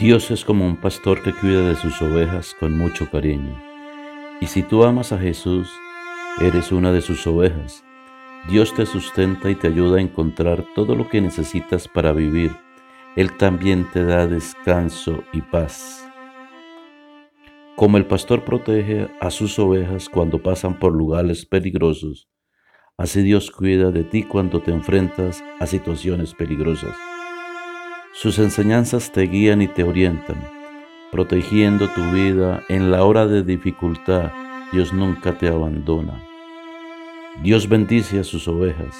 Dios es como un pastor que cuida de sus ovejas con mucho cariño. Y si tú amas a Jesús, eres una de sus ovejas. Dios te sustenta y te ayuda a encontrar todo lo que necesitas para vivir. Él también te da descanso y paz. Como el pastor protege a sus ovejas cuando pasan por lugares peligrosos, así Dios cuida de ti cuando te enfrentas a situaciones peligrosas. Sus enseñanzas te guían y te orientan, protegiendo tu vida en la hora de dificultad. Dios nunca te abandona. Dios bendice a sus ovejas.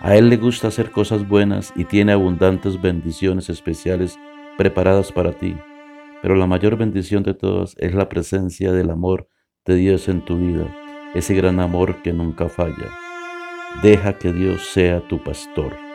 A Él le gusta hacer cosas buenas y tiene abundantes bendiciones especiales preparadas para ti. Pero la mayor bendición de todas es la presencia del amor de Dios en tu vida, ese gran amor que nunca falla. Deja que Dios sea tu pastor.